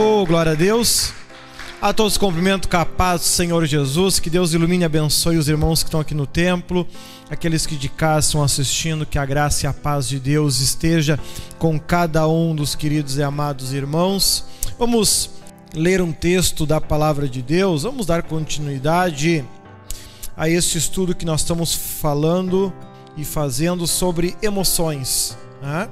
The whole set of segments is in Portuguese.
Oh, glória a Deus. A todos cumprimento capaz do Senhor Jesus, que Deus ilumine e abençoe os irmãos que estão aqui no templo, aqueles que de casa estão assistindo, que a graça e a paz de Deus esteja com cada um dos queridos e amados irmãos. Vamos ler um texto da palavra de Deus, vamos dar continuidade a este estudo que nós estamos falando e fazendo sobre emoções. Né?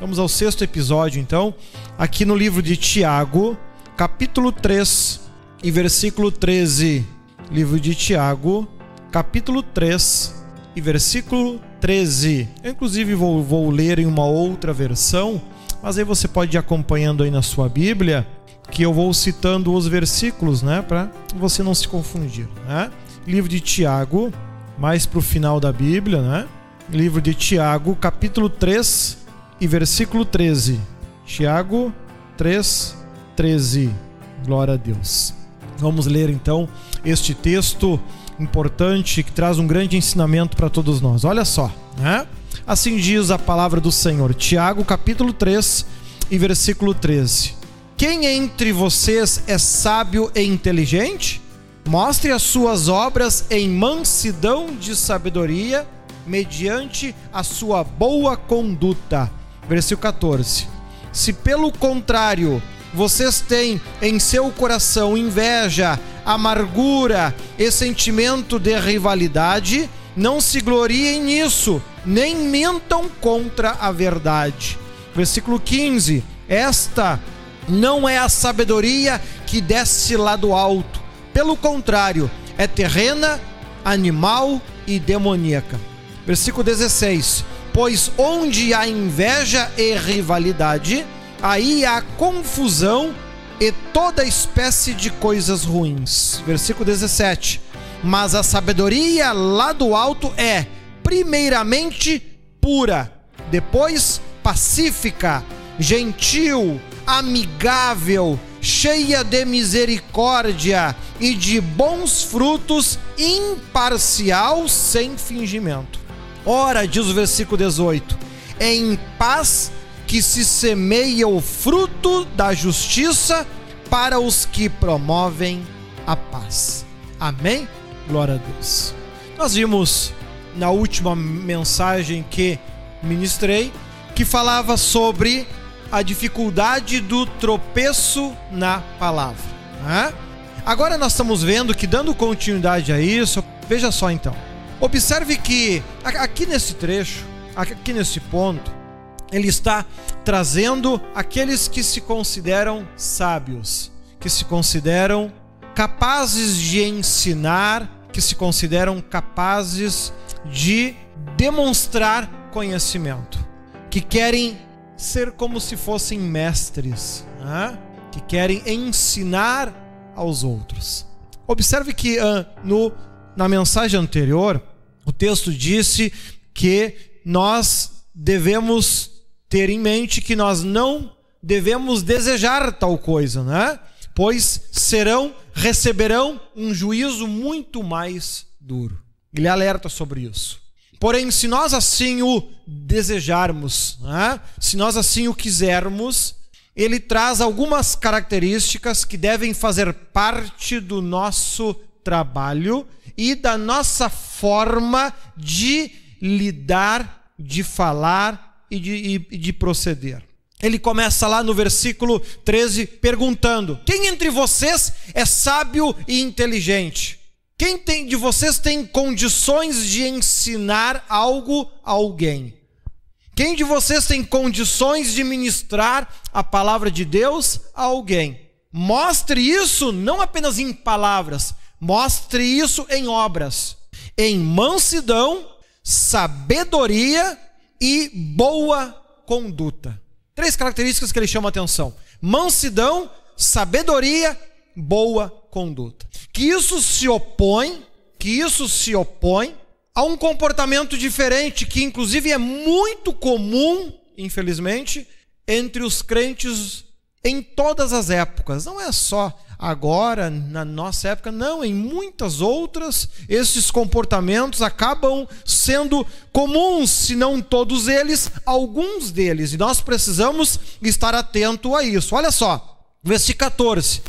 Vamos ao sexto episódio, então, aqui no livro de Tiago, capítulo 3 e versículo 13. Livro de Tiago, capítulo 3 e versículo 13. Eu, inclusive, vou, vou ler em uma outra versão, mas aí você pode ir acompanhando aí na sua Bíblia, que eu vou citando os versículos, né, para você não se confundir, né? Livro de Tiago, mais para o final da Bíblia, né? Livro de Tiago, capítulo 3 e versículo 13. Tiago 3, 13. Glória a Deus. Vamos ler então este texto importante que traz um grande ensinamento para todos nós. Olha só, né? Assim diz a palavra do Senhor. Tiago, capítulo 3 e versículo 13. Quem entre vocês é sábio e inteligente? Mostre as suas obras em mansidão de sabedoria, mediante a sua boa conduta versículo 14. Se pelo contrário vocês têm em seu coração inveja, amargura e sentimento de rivalidade, não se gloriem nisso, nem mentam contra a verdade. Versículo 15: Esta não é a sabedoria que desce lá do alto, pelo contrário, é terrena, animal e demoníaca. Versículo 16: pois onde há inveja e rivalidade, aí há confusão e toda espécie de coisas ruins. Versículo 17. Mas a sabedoria lá do alto é, primeiramente, pura, depois pacífica, gentil, amigável, cheia de misericórdia e de bons frutos, imparcial, sem fingimento. Ora, diz o versículo 18: é em paz que se semeia o fruto da justiça para os que promovem a paz. Amém? Glória a Deus. Nós vimos na última mensagem que ministrei que falava sobre a dificuldade do tropeço na palavra. Né? Agora nós estamos vendo que, dando continuidade a isso, veja só então. Observe que aqui nesse trecho, aqui nesse ponto, ele está trazendo aqueles que se consideram sábios, que se consideram capazes de ensinar, que se consideram capazes de demonstrar conhecimento, que querem ser como se fossem mestres, né? que querem ensinar aos outros. Observe que uh, no, na mensagem anterior, o texto disse que nós devemos ter em mente que nós não devemos desejar tal coisa, né? Pois serão, receberão um juízo muito mais duro. Ele alerta sobre isso. Porém, se nós assim o desejarmos, né? se nós assim o quisermos, ele traz algumas características que devem fazer parte do nosso trabalho e da nossa forma de lidar, de falar e de, e de proceder. Ele começa lá no versículo 13 perguntando: Quem entre vocês é sábio e inteligente? Quem tem, de vocês tem condições de ensinar algo a alguém? Quem de vocês tem condições de ministrar a palavra de Deus a alguém? Mostre isso não apenas em palavras, Mostre isso em obras, em mansidão, sabedoria e boa conduta. Três características que ele chama a atenção: mansidão, sabedoria, boa conduta. Que isso se opõe, que isso se opõe a um comportamento diferente que inclusive é muito comum, infelizmente, entre os crentes em todas as épocas. Não é só agora, na nossa época, não, em muitas outras, esses comportamentos acabam sendo comuns, se não todos eles, alguns deles, e nós precisamos estar atento a isso. Olha só, versículo 14.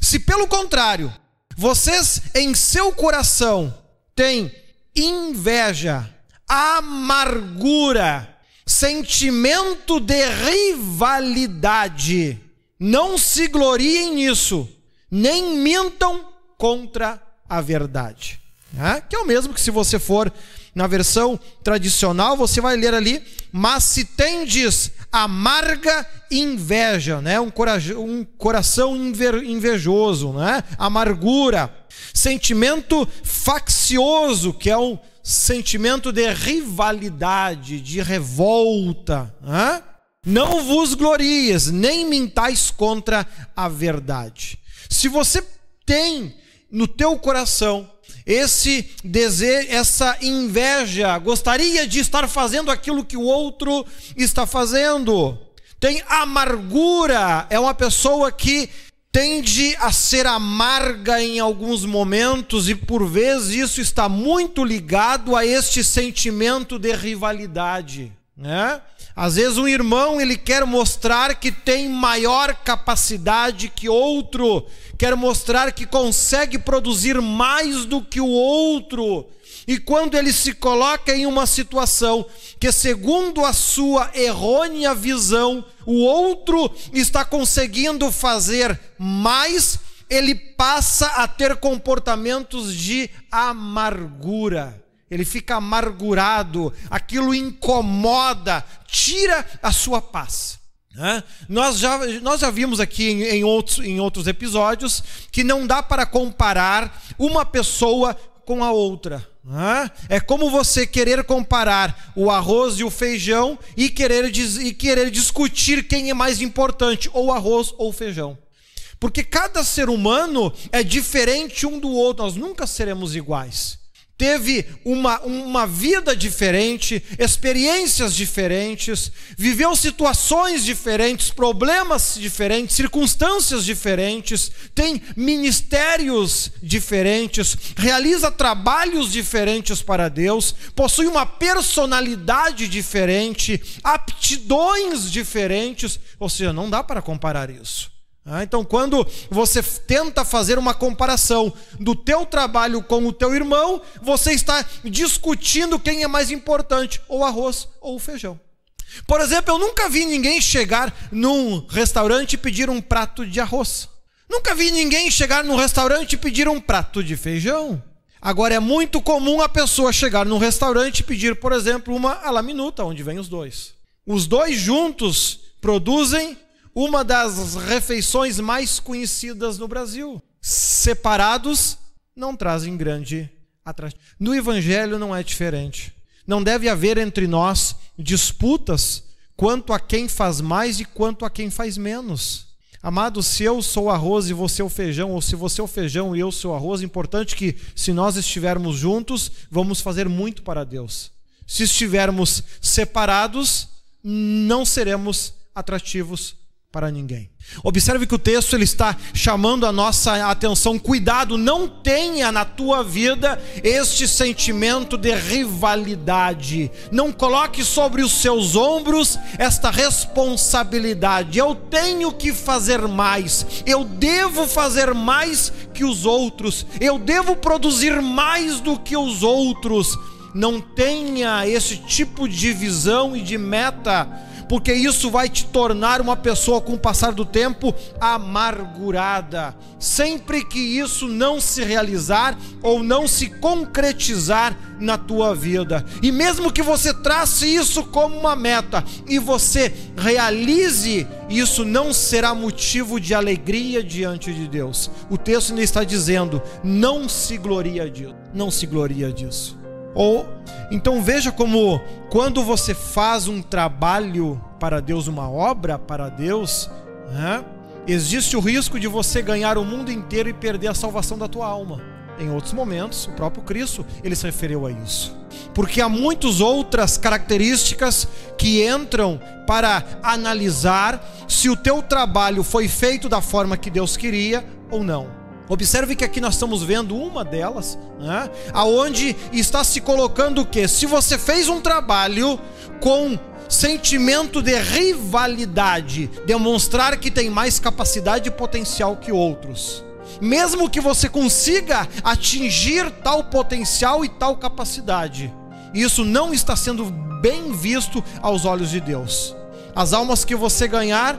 Se pelo contrário, vocês em seu coração têm inveja, amargura, sentimento de rivalidade, não se gloriem nisso, nem mintam contra a verdade. Né? Que é o mesmo que se você for na versão tradicional, você vai ler ali, mas se tendes amarga inveja, né? um, coração, um coração invejoso, né? amargura, sentimento faccioso, que é um sentimento de rivalidade, de revolta. Né? Não vos glories, nem mintais contra a verdade. Se você tem no teu coração esse desejo, essa inveja, gostaria de estar fazendo aquilo que o outro está fazendo. Tem amargura, é uma pessoa que tende a ser amarga em alguns momentos e por vezes isso está muito ligado a este sentimento de rivalidade, né? Às vezes um irmão ele quer mostrar que tem maior capacidade que outro, quer mostrar que consegue produzir mais do que o outro. E quando ele se coloca em uma situação que, segundo a sua errônea visão, o outro está conseguindo fazer mais, ele passa a ter comportamentos de amargura ele fica amargurado, aquilo incomoda, tira a sua paz. Nós, já, nós já vimos aqui em, em, outros, em outros episódios que não dá para comparar uma pessoa com a outra. É como você querer comparar o arroz e o feijão e querer, e querer discutir quem é mais importante, ou arroz ou feijão. Porque cada ser humano é diferente um do outro, nós nunca seremos iguais teve uma, uma vida diferente, experiências diferentes, viveu situações diferentes, problemas diferentes, circunstâncias diferentes, tem ministérios diferentes, realiza trabalhos diferentes para Deus, possui uma personalidade diferente, aptidões diferentes, ou seja, não dá para comparar isso. Ah, então, quando você tenta fazer uma comparação do teu trabalho com o teu irmão, você está discutindo quem é mais importante, ou arroz ou feijão. Por exemplo, eu nunca vi ninguém chegar num restaurante e pedir um prato de arroz. Nunca vi ninguém chegar num restaurante e pedir um prato de feijão. Agora é muito comum a pessoa chegar num restaurante e pedir, por exemplo, uma a la minuta, onde vem os dois. Os dois juntos produzem uma das refeições mais conhecidas no Brasil. Separados não trazem grande atrativo. No Evangelho não é diferente. Não deve haver entre nós disputas quanto a quem faz mais e quanto a quem faz menos. Amado, se eu sou arroz e você é o feijão, ou se você é o feijão e eu sou arroz, é importante que, se nós estivermos juntos, vamos fazer muito para Deus. Se estivermos separados, não seremos atrativos para ninguém. Observe que o texto ele está chamando a nossa atenção. Cuidado, não tenha na tua vida este sentimento de rivalidade. Não coloque sobre os seus ombros esta responsabilidade. Eu tenho que fazer mais. Eu devo fazer mais que os outros. Eu devo produzir mais do que os outros. Não tenha esse tipo de visão e de meta porque isso vai te tornar uma pessoa com o passar do tempo amargurada. Sempre que isso não se realizar ou não se concretizar na tua vida. E mesmo que você trace isso como uma meta e você realize, isso não será motivo de alegria diante de Deus. O texto ainda está dizendo: não se gloria disso. Não se gloria disso. Ou então veja como quando você faz um trabalho para Deus, uma obra para Deus, né, existe o risco de você ganhar o mundo inteiro e perder a salvação da tua alma. Em outros momentos, o próprio Cristo ele se referiu a isso. Porque há muitas outras características que entram para analisar se o teu trabalho foi feito da forma que Deus queria ou não. Observe que aqui nós estamos vendo uma delas, né? aonde está se colocando o que? Se você fez um trabalho com sentimento de rivalidade, demonstrar que tem mais capacidade e potencial que outros. Mesmo que você consiga atingir tal potencial e tal capacidade, isso não está sendo bem visto aos olhos de Deus. As almas que você ganhar,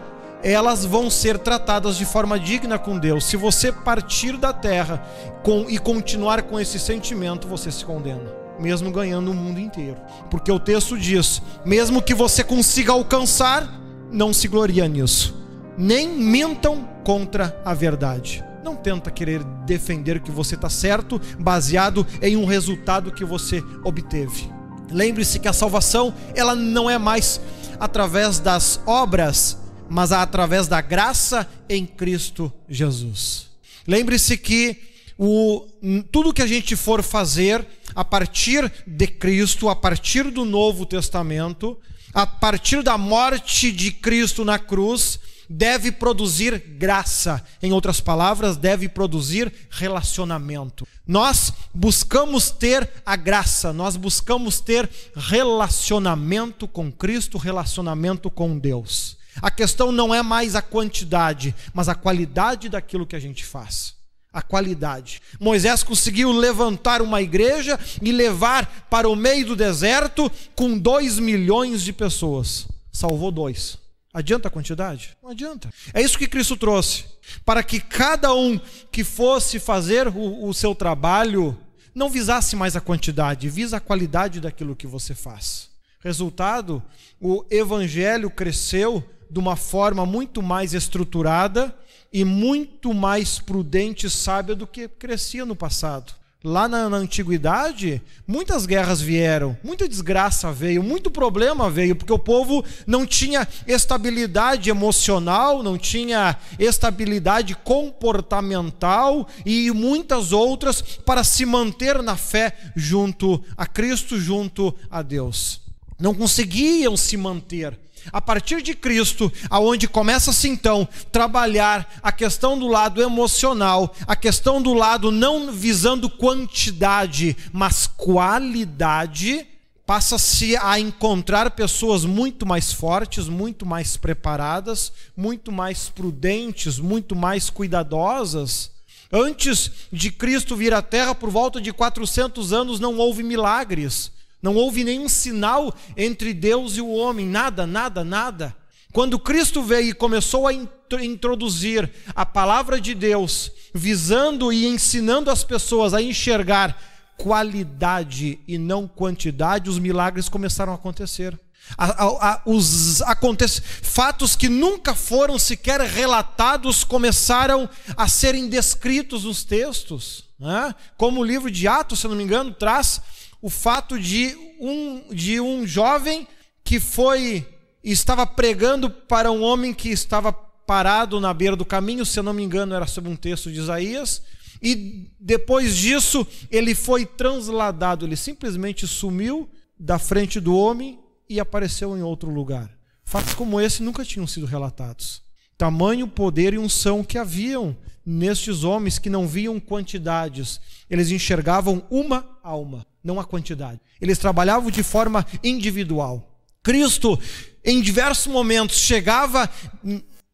elas vão ser tratadas de forma digna com Deus. Se você partir da terra com, e continuar com esse sentimento, você se condena, mesmo ganhando o mundo inteiro. Porque o texto diz: mesmo que você consiga alcançar, não se gloria nisso. Nem mintam contra a verdade. Não tenta querer defender que você está certo, baseado em um resultado que você obteve. Lembre-se que a salvação ela não é mais através das obras, mas através da graça em Cristo Jesus. Lembre-se que o, tudo que a gente for fazer a partir de Cristo, a partir do Novo Testamento, a partir da morte de Cristo na cruz, deve produzir graça. Em outras palavras, deve produzir relacionamento. Nós buscamos ter a graça, nós buscamos ter relacionamento com Cristo, relacionamento com Deus. A questão não é mais a quantidade, mas a qualidade daquilo que a gente faz. A qualidade. Moisés conseguiu levantar uma igreja e levar para o meio do deserto com dois milhões de pessoas. Salvou dois. Adianta a quantidade? Não adianta. É isso que Cristo trouxe. Para que cada um que fosse fazer o, o seu trabalho não visasse mais a quantidade, visa a qualidade daquilo que você faz. Resultado, o evangelho cresceu de uma forma muito mais estruturada e muito mais prudente e sábia do que crescia no passado. Lá na, na, antiguidade, muitas guerras vieram, muita desgraça veio, muito problema veio, porque o povo não tinha estabilidade emocional, não tinha estabilidade comportamental e muitas outras para se manter na fé junto a Cristo, junto a Deus. Não conseguiam se manter a partir de Cristo, aonde começa-se então trabalhar a questão do lado emocional, a questão do lado não visando quantidade, mas qualidade, passa-se a encontrar pessoas muito mais fortes, muito mais preparadas, muito mais prudentes, muito mais cuidadosas. Antes de Cristo vir à Terra, por volta de 400 anos, não houve milagres. Não houve nenhum sinal entre Deus e o homem, nada, nada, nada. Quando Cristo veio e começou a introduzir a palavra de Deus, visando e ensinando as pessoas a enxergar qualidade e não quantidade, os milagres começaram a acontecer. A, a, a, os acontece, fatos que nunca foram sequer relatados começaram a serem descritos nos textos. Né? Como o livro de Atos, se não me engano, traz o fato de um, de um jovem que foi estava pregando para um homem que estava parado na beira do caminho, se eu não me engano, era sobre um texto de Isaías, e depois disso ele foi transladado, ele simplesmente sumiu da frente do homem e apareceu em outro lugar. Fatos como esse nunca tinham sido relatados. Tamanho, poder e unção que haviam nestes homens que não viam quantidades, eles enxergavam uma alma não a quantidade. Eles trabalhavam de forma individual. Cristo, em diversos momentos, chegava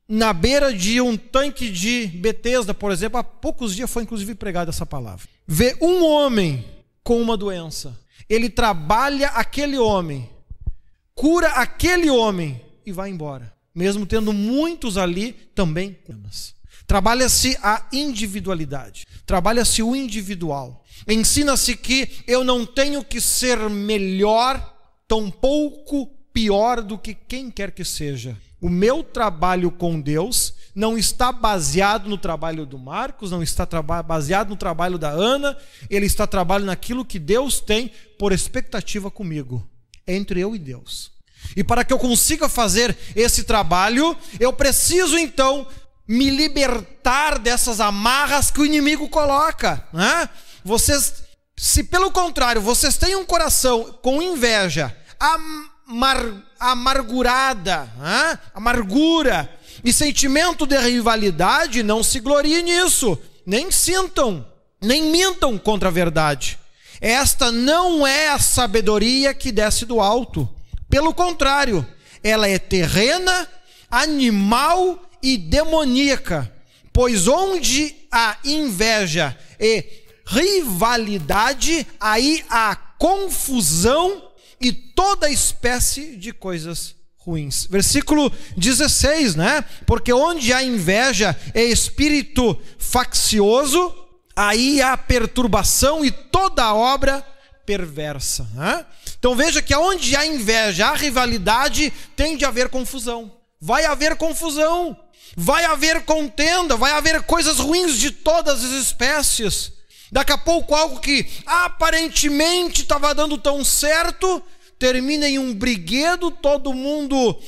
na beira de um tanque de Betesda, por exemplo, há poucos dias foi inclusive pregada essa palavra. Vê um homem com uma doença. Ele trabalha aquele homem, cura aquele homem e vai embora. Mesmo tendo muitos ali também Trabalha-se a individualidade, trabalha-se o individual. Ensina-se que eu não tenho que ser melhor, tampouco pior do que quem quer que seja. O meu trabalho com Deus não está baseado no trabalho do Marcos, não está baseado no trabalho da Ana, ele está trabalhando naquilo que Deus tem por expectativa comigo, entre eu e Deus. E para que eu consiga fazer esse trabalho, eu preciso então me libertar dessas amarras que o inimigo coloca. Né? Vocês, se pelo contrário, vocês têm um coração com inveja, amar, amargurada, hein? amargura e sentimento de rivalidade, não se glorie nisso. nem sintam, nem mintam contra a verdade. Esta não é a sabedoria que desce do alto. Pelo contrário, ela é terrena, animal e demoníaca. Pois onde há inveja e rivalidade, aí há confusão e toda espécie de coisas ruins. Versículo 16, né? Porque onde há inveja e espírito faccioso, aí há perturbação e toda obra perversa. Né? Então veja que onde há inveja, há rivalidade, tende a haver confusão. Vai haver confusão, vai haver contenda, vai haver coisas ruins de todas as espécies. Daqui a pouco algo que aparentemente estava dando tão certo, termina em um briguedo, todo mundo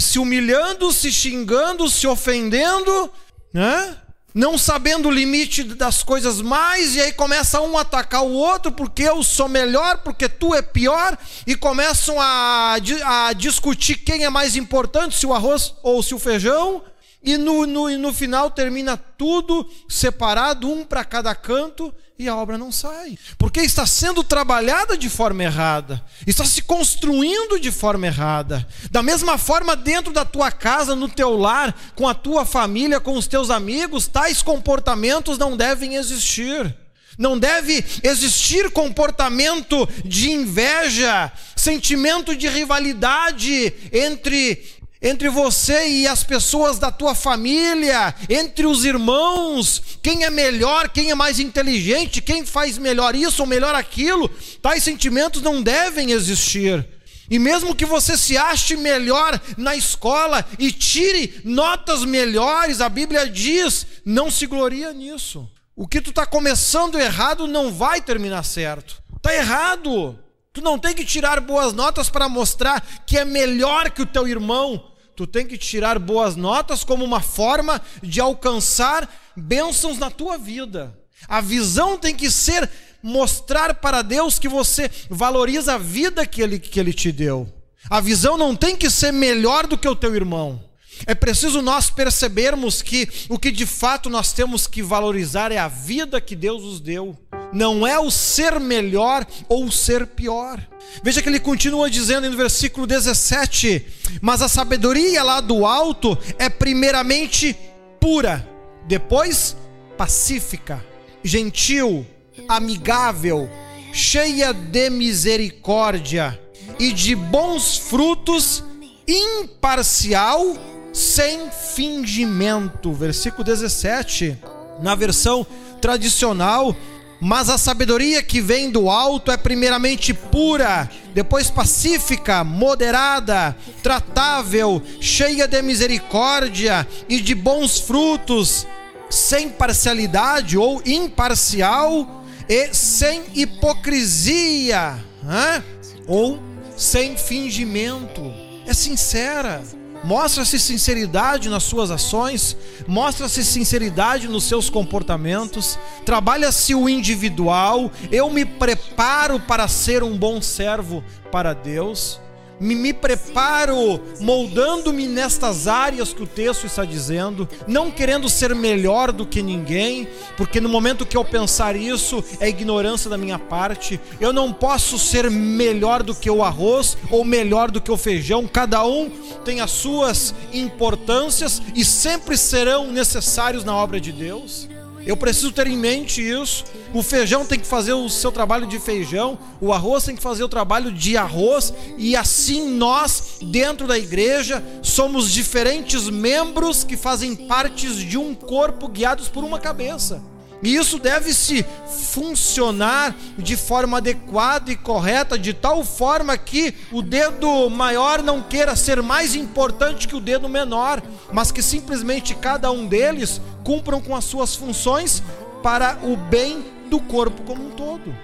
se humilhando, se xingando, se ofendendo, né? não sabendo o limite das coisas mais, e aí começa um a atacar o outro, porque eu sou melhor, porque tu é pior, e começam a, a discutir quem é mais importante, se o arroz ou se o feijão, e no, no, no final termina tudo separado, um para cada canto, e a obra não sai. Porque está sendo trabalhada de forma errada, está se construindo de forma errada. Da mesma forma, dentro da tua casa, no teu lar, com a tua família, com os teus amigos, tais comportamentos não devem existir. Não deve existir comportamento de inveja, sentimento de rivalidade entre entre você e as pessoas da tua família, entre os irmãos, quem é melhor, quem é mais inteligente, quem faz melhor isso ou melhor aquilo, tais sentimentos não devem existir. E mesmo que você se ache melhor na escola e tire notas melhores, a Bíblia diz: não se gloria nisso. O que tu está começando errado não vai terminar certo. Está errado. Tu não tem que tirar boas notas para mostrar que é melhor que o teu irmão. Tu tem que tirar boas notas como uma forma de alcançar bênçãos na tua vida. A visão tem que ser mostrar para Deus que você valoriza a vida que ele, que ele te deu. A visão não tem que ser melhor do que o teu irmão. É preciso nós percebermos que o que de fato nós temos que valorizar é a vida que Deus nos deu não é o ser melhor ou o ser pior. Veja que ele continua dizendo no versículo 17: Mas a sabedoria lá do alto é primeiramente pura, depois pacífica, gentil, amigável, cheia de misericórdia e de bons frutos, imparcial, sem fingimento. Versículo 17, na versão tradicional, mas a sabedoria que vem do alto é primeiramente pura, depois pacífica, moderada, tratável, cheia de misericórdia e de bons frutos, sem parcialidade ou imparcial e sem hipocrisia, hein? ou sem fingimento. É sincera Mostra-se sinceridade nas suas ações, mostra-se sinceridade nos seus comportamentos, trabalha-se o individual. Eu me preparo para ser um bom servo para Deus me, me preparo moldando-me nestas áreas que o texto está dizendo, não querendo ser melhor do que ninguém, porque no momento que eu pensar isso é ignorância da minha parte. Eu não posso ser melhor do que o arroz ou melhor do que o feijão, cada um tem as suas importâncias e sempre serão necessários na obra de Deus. Eu preciso ter em mente isso. O feijão tem que fazer o seu trabalho de feijão, o arroz tem que fazer o trabalho de arroz, e assim nós, dentro da igreja, somos diferentes membros que fazem partes de um corpo guiados por uma cabeça. E isso deve se funcionar de forma adequada e correta, de tal forma que o dedo maior não queira ser mais importante que o dedo menor, mas que simplesmente cada um deles cumpram com as suas funções para o bem do corpo como um todo.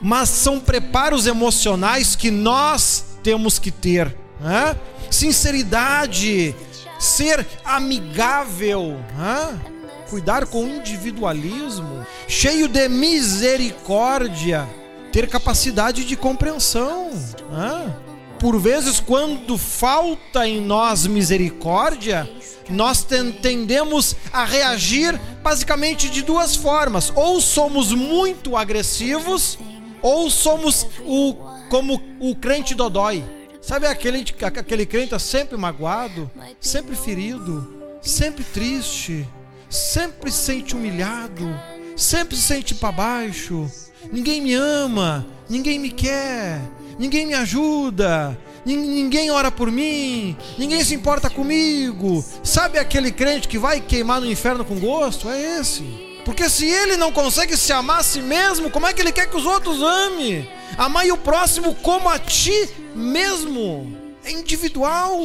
Mas são preparos emocionais que nós temos que ter, né? sinceridade, ser amigável. Né? Cuidar com individualismo, cheio de misericórdia, ter capacidade de compreensão. Né? Por vezes, quando falta em nós misericórdia, nós tendemos a reagir basicamente de duas formas: ou somos muito agressivos, ou somos o como o crente dodói. Sabe aquele, aquele crente tá sempre magoado, sempre ferido, sempre triste, sempre se sente humilhado, sempre se sente para baixo. Ninguém me ama, ninguém me quer, ninguém me ajuda, ninguém ora por mim, ninguém se importa comigo. Sabe aquele crente que vai queimar no inferno com gosto? É esse. Porque se ele não consegue se amar a si mesmo, como é que ele quer que os outros amem? Amar o próximo como a ti mesmo. É individual.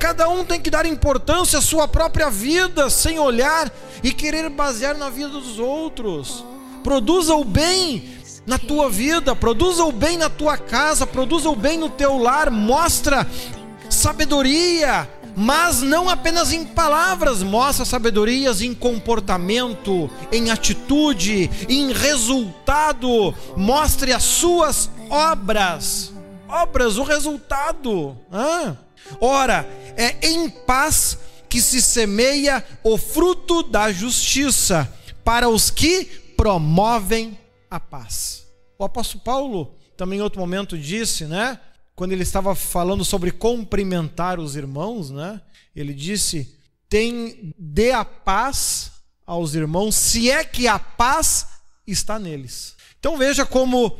Cada um tem que dar importância à sua própria vida, sem olhar e querer basear na vida dos outros. Produza o bem na tua vida, produza o bem na tua casa, produza o bem no teu lar, mostra sabedoria, mas não apenas em palavras, mostra sabedorias em comportamento, em atitude, em resultado, mostre as suas obras. Obras, o resultado. Ah. Ora, é em paz que se semeia o fruto da justiça para os que promovem a paz. O apóstolo Paulo também em outro momento disse, né? Quando ele estava falando sobre cumprimentar os irmãos, né? Ele disse: "Tem dê a paz aos irmãos, se é que a paz está neles". Então veja como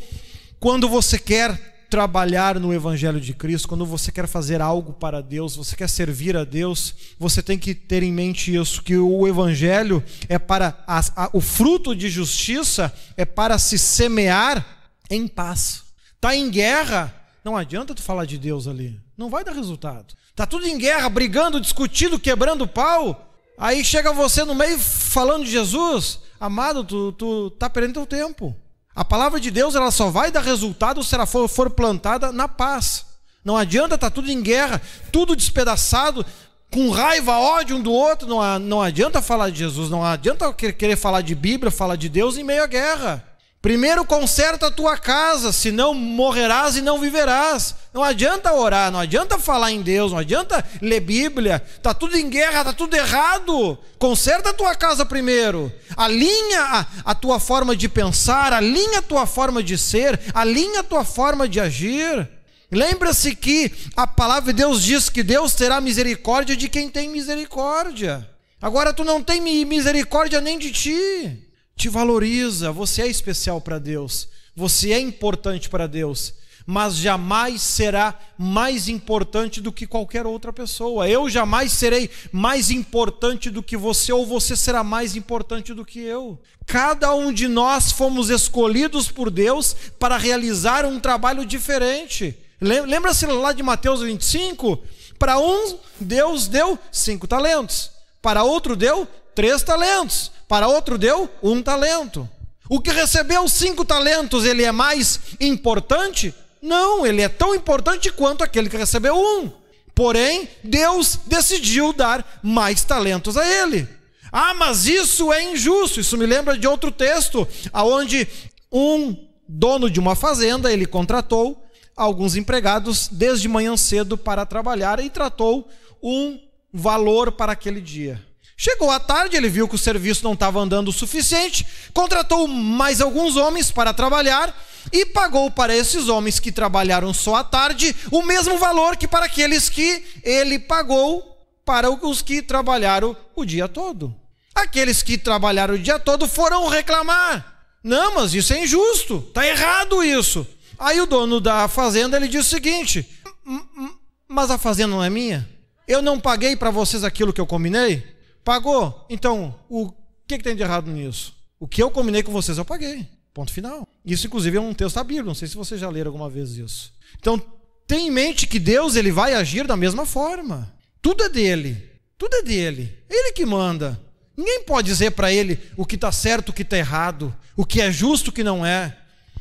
quando você quer trabalhar no Evangelho de Cristo, quando você quer fazer algo para Deus, você quer servir a Deus, você tem que ter em mente isso: que o Evangelho é para. A, a, o fruto de justiça é para se semear em paz. Está em guerra, não adianta tu falar de Deus ali, não vai dar resultado. Está tudo em guerra, brigando, discutindo, quebrando pau. Aí chega você no meio falando de Jesus, amado, tu, tu tá perdendo teu tempo. A palavra de Deus ela só vai dar resultado se ela for, for plantada na paz. Não adianta estar tá tudo em guerra, tudo despedaçado, com raiva, ódio um do outro. Não, não adianta falar de Jesus, não adianta querer falar de Bíblia, falar de Deus em meio à guerra. Primeiro conserta a tua casa, senão morrerás e não viverás. Não adianta orar, não adianta falar em Deus, não adianta ler Bíblia. Tá tudo em guerra, tá tudo errado. Conserta a tua casa primeiro. Alinha a, a tua forma de pensar, alinha a tua forma de ser, alinha a tua forma de agir. Lembra-se que a palavra de Deus diz que Deus terá misericórdia de quem tem misericórdia. Agora tu não tem misericórdia nem de ti te valoriza, você é especial para Deus, você é importante para Deus, mas jamais será mais importante do que qualquer outra pessoa. Eu jamais serei mais importante do que você, ou você será mais importante do que eu. Cada um de nós fomos escolhidos por Deus para realizar um trabalho diferente. Lembra-se lá de Mateus 25? Para um, Deus deu cinco talentos, para outro, deu três talentos para outro deu um talento. O que recebeu cinco talentos, ele é mais importante? Não, ele é tão importante quanto aquele que recebeu um. Porém, Deus decidiu dar mais talentos a ele. Ah, mas isso é injusto. Isso me lembra de outro texto, aonde um dono de uma fazenda, ele contratou alguns empregados desde manhã cedo para trabalhar e tratou um valor para aquele dia. Chegou à tarde, ele viu que o serviço não estava andando o suficiente, contratou mais alguns homens para trabalhar e pagou para esses homens que trabalharam só à tarde o mesmo valor que para aqueles que ele pagou para os que trabalharam o dia todo. Aqueles que trabalharam o dia todo foram reclamar. Não, mas isso é injusto, está errado isso. Aí o dono da fazenda ele disse o seguinte: mas a fazenda não é minha? Eu não paguei para vocês aquilo que eu combinei? Pagou? Então, o que, que tem de errado nisso? O que eu combinei com vocês, eu paguei. Ponto final. Isso, inclusive, é um texto da Bíblia. Não sei se vocês já leram alguma vez isso. Então, tenha em mente que Deus ele vai agir da mesma forma. Tudo é dele. Tudo é dele. Ele que manda. Ninguém pode dizer para ele o que está certo, o que está errado, o que é justo, o que não é.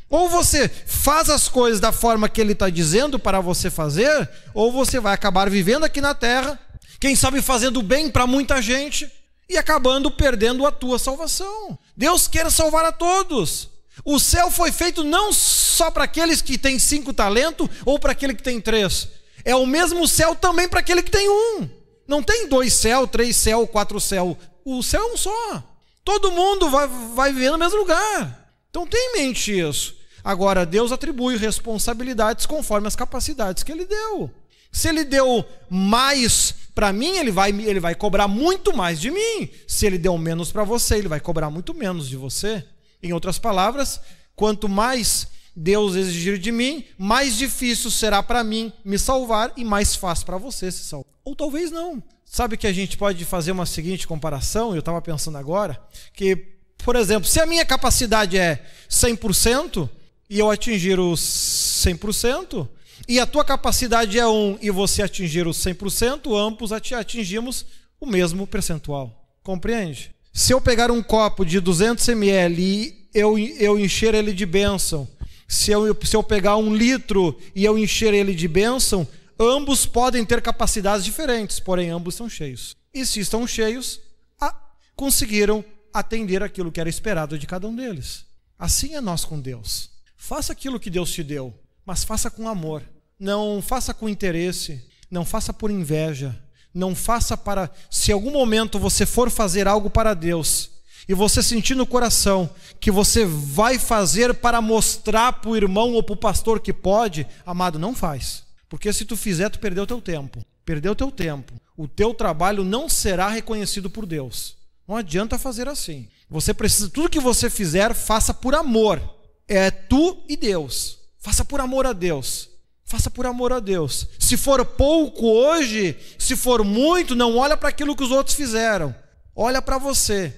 Ou você faz as coisas da forma que ele está dizendo para você fazer, ou você vai acabar vivendo aqui na terra quem sabe fazendo bem para muita gente e acabando perdendo a tua salvação. Deus quer salvar a todos. O céu foi feito não só para aqueles que têm cinco talentos ou para aquele que tem três. É o mesmo céu também para aquele que tem um. Não tem dois céus, três céus, quatro céus. O céu é um só. Todo mundo vai, vai viver no mesmo lugar. Então tem em mente isso. Agora, Deus atribui responsabilidades conforme as capacidades que Ele deu. Se Ele deu mais para mim, ele vai, ele vai cobrar muito mais de mim. Se Ele deu menos para você, Ele vai cobrar muito menos de você. Em outras palavras, quanto mais Deus exigir de mim, mais difícil será para mim me salvar e mais fácil para você se salvar. Ou talvez não. Sabe que a gente pode fazer uma seguinte comparação? Eu estava pensando agora que, por exemplo, se a minha capacidade é 100% e eu atingir os 100%, e a tua capacidade é 1 e você atingir os 100%, ambos atingimos o mesmo percentual. Compreende? Se eu pegar um copo de 200 ml e eu, eu encher ele de bênção, se eu, se eu pegar um litro e eu encher ele de bênção, ambos podem ter capacidades diferentes, porém ambos são cheios. E se estão cheios, a, conseguiram atender aquilo que era esperado de cada um deles. Assim é nós com Deus. Faça aquilo que Deus te deu, mas faça com amor. Não faça com interesse, não faça por inveja, não faça para se algum momento você for fazer algo para Deus, e você sentir no coração que você vai fazer para mostrar para o irmão ou para o pastor que pode, amado, não faz. Porque se tu fizer, tu perdeu teu tempo. Perdeu teu tempo. O teu trabalho não será reconhecido por Deus. Não adianta fazer assim. Você precisa, tudo que você fizer, faça por amor. É tu e Deus. Faça por amor a Deus. Faça por amor a Deus. Se for pouco hoje, se for muito, não olha para aquilo que os outros fizeram. Olha para você.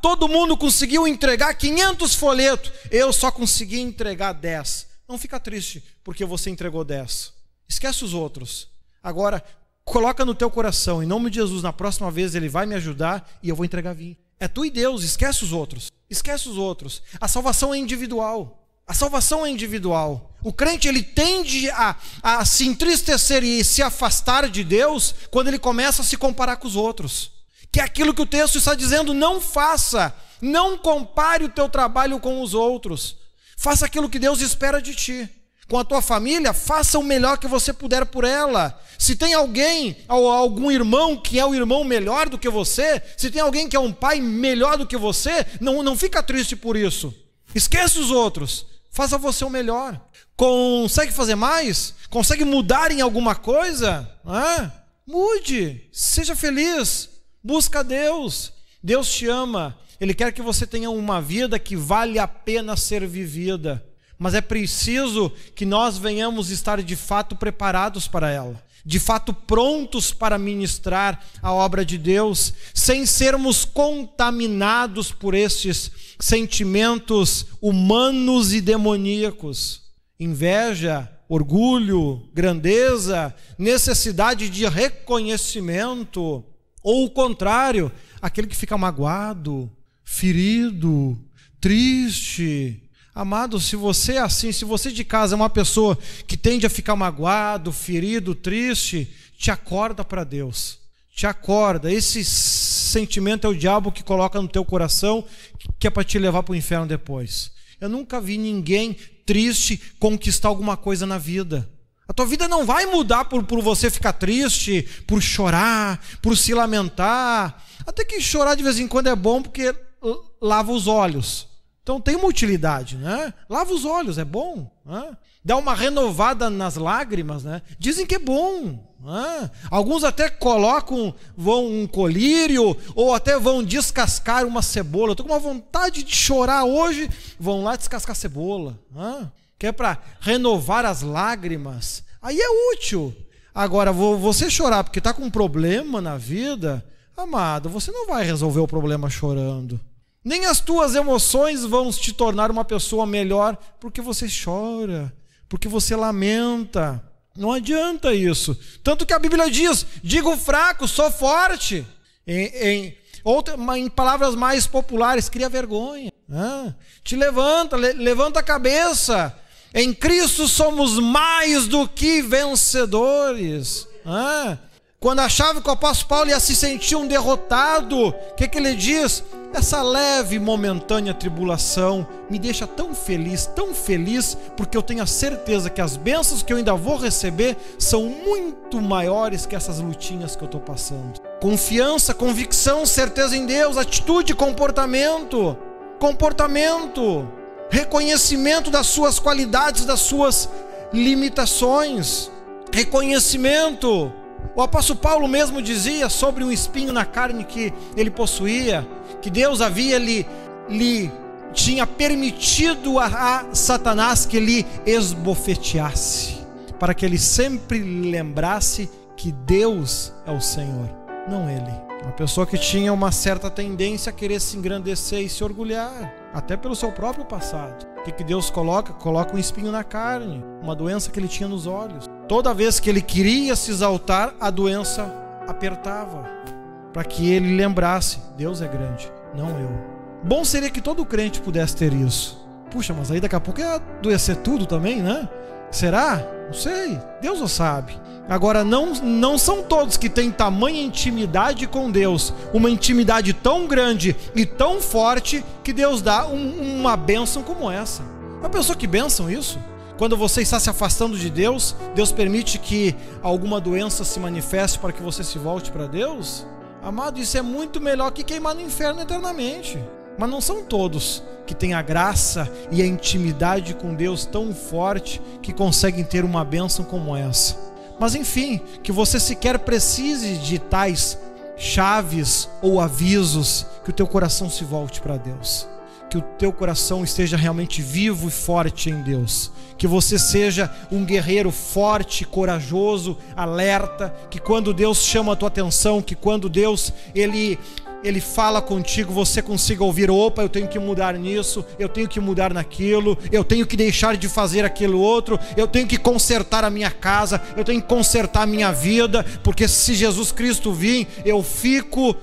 Todo mundo conseguiu entregar 500 folhetos, eu só consegui entregar 10. Não fica triste porque você entregou 10. Esquece os outros. Agora, coloca no teu coração, em nome de Jesus, na próxima vez ele vai me ajudar e eu vou entregar 20. É tu e Deus, esquece os outros. Esquece os outros. A salvação é individual. A salvação é individual. O crente ele tende a, a se entristecer e se afastar de Deus quando ele começa a se comparar com os outros que é aquilo que o texto está dizendo, não faça, não compare o teu trabalho com os outros. Faça aquilo que Deus espera de ti. Com a tua família, faça o melhor que você puder por ela. Se tem alguém, ou algum irmão que é o irmão melhor do que você, se tem alguém que é um pai melhor do que você, não, não fica triste por isso. Esquece os outros. Faça você o melhor. Consegue fazer mais? Consegue mudar em alguma coisa? Ah, mude. Seja feliz. Busca Deus. Deus te ama. Ele quer que você tenha uma vida que vale a pena ser vivida. Mas é preciso que nós venhamos estar de fato preparados para ela, de fato prontos para ministrar a obra de Deus, sem sermos contaminados por estes sentimentos humanos e demoníacos. Inveja, orgulho, grandeza, necessidade de reconhecimento ou o contrário, aquele que fica magoado, ferido, triste. Amado, se você é assim, se você de casa é uma pessoa que tende a ficar magoado, ferido, triste, te acorda para Deus. Te acorda. Esse sentimento é o diabo que coloca no teu coração, que é para te levar para o inferno depois. Eu nunca vi ninguém triste conquistar alguma coisa na vida. A tua vida não vai mudar por, por você ficar triste, por chorar, por se lamentar. Até que chorar de vez em quando é bom porque lava os olhos. Então tem uma utilidade, né? Lava os olhos, é bom. Né? Dá uma renovada nas lágrimas, né? Dizem que é bom. Né? Alguns até colocam vão um colírio ou até vão descascar uma cebola. Estou com uma vontade de chorar hoje, vão lá descascar cebola. Né? que é para renovar as lágrimas, aí é útil. Agora, você chorar porque está com um problema na vida, amado, você não vai resolver o problema chorando. Nem as tuas emoções vão te tornar uma pessoa melhor porque você chora, porque você lamenta. Não adianta isso. Tanto que a Bíblia diz: digo fraco, sou forte. Em, em, outra, em palavras mais populares, cria vergonha. Né? Te levanta, le, levanta a cabeça. Em Cristo somos mais do que vencedores. Ah, quando achava que o apóstolo Paulo ia se sentir um derrotado, o que, que ele diz? Essa leve e momentânea tribulação me deixa tão feliz, tão feliz, porque eu tenho a certeza que as bênçãos que eu ainda vou receber são muito maiores que essas lutinhas que eu estou passando. Confiança, convicção, certeza em Deus, atitude, comportamento. Comportamento, reconhecimento das suas qualidades, das suas limitações, reconhecimento o apóstolo Paulo mesmo dizia sobre um espinho na carne que ele possuía, que Deus havia lhe, lhe tinha permitido a, a Satanás que ele esbofeteasse, para que ele sempre lembrasse que Deus é o Senhor, não ele. Uma pessoa que tinha uma certa tendência a querer se engrandecer e se orgulhar, até pelo seu próprio passado. O que Deus coloca? Coloca um espinho na carne, uma doença que ele tinha nos olhos. Toda vez que ele queria se exaltar, a doença apertava, para que ele lembrasse: Deus é grande, não eu. Bom seria que todo crente pudesse ter isso. Puxa, mas aí daqui a pouco ia adoecer tudo também, né? Será? Não sei. Deus o sabe. Agora, não, não são todos que têm tamanha intimidade com Deus, uma intimidade tão grande e tão forte que Deus dá um, uma bênção como essa. Uma pessoa que bênção isso? Quando você está se afastando de Deus, Deus permite que alguma doença se manifeste para que você se volte para Deus? Amado, isso é muito melhor que queimar no inferno eternamente. Mas não são todos que têm a graça e a intimidade com Deus tão forte que conseguem ter uma bênção como essa. Mas enfim, que você sequer precise de tais chaves ou avisos que o teu coração se volte para Deus. Que o teu coração esteja realmente vivo e forte em Deus. Que você seja um guerreiro forte, corajoso, alerta, que quando Deus chama a tua atenção, que quando Deus ele ele fala contigo, você consiga ouvir: opa, eu tenho que mudar nisso, eu tenho que mudar naquilo, eu tenho que deixar de fazer aquilo outro, eu tenho que consertar a minha casa, eu tenho que consertar a minha vida, porque se Jesus Cristo vir, eu fico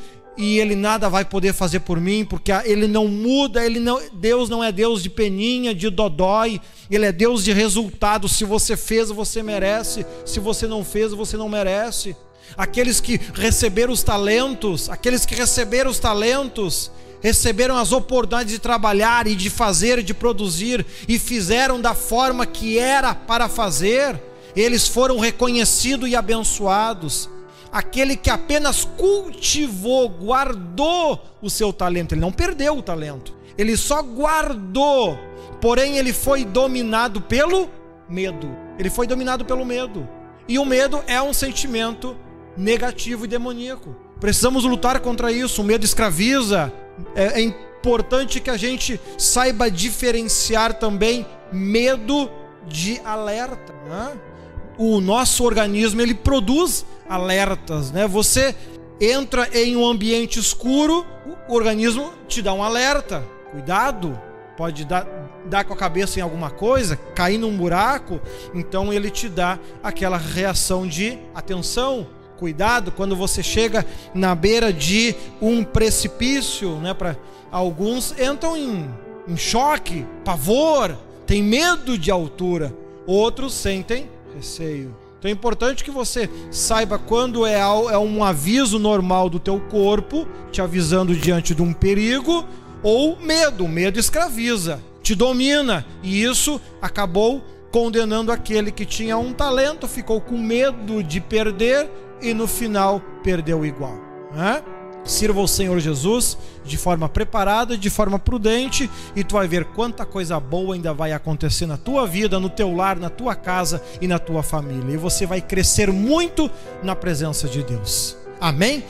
e ele nada vai poder fazer por mim, porque ele não muda, ele não, Deus não é Deus de peninha, de dodói, ele é Deus de resultado. Se você fez, você merece, se você não fez, você não merece aqueles que receberam os talentos, aqueles que receberam os talentos, receberam as oportunidades de trabalhar e de fazer, e de produzir e fizeram da forma que era para fazer, eles foram reconhecidos e abençoados. Aquele que apenas cultivou, guardou o seu talento, ele não perdeu o talento, ele só guardou, porém ele foi dominado pelo medo. Ele foi dominado pelo medo. E o medo é um sentimento negativo e demoníaco. Precisamos lutar contra isso. O medo escraviza. É, é importante que a gente saiba diferenciar também medo de alerta. Né? O nosso organismo ele produz alertas. Né? Você entra em um ambiente escuro, o organismo te dá um alerta. Cuidado, pode dar, dar com a cabeça em alguma coisa, cair num buraco, então ele te dá aquela reação de atenção cuidado quando você chega na beira de um precipício, né? Para alguns entram em, em choque, pavor, tem medo de altura, outros sentem receio. Então é importante que você saiba quando é, é um aviso normal do teu corpo, te avisando diante de um perigo, ou medo. O medo escraviza, te domina, e isso acabou condenando aquele que tinha um talento, ficou com medo de perder e no final perdeu igual. Né? Sirva o Senhor Jesus de forma preparada, de forma prudente, e tu vai ver quanta coisa boa ainda vai acontecer na tua vida, no teu lar, na tua casa e na tua família. E você vai crescer muito na presença de Deus. Amém?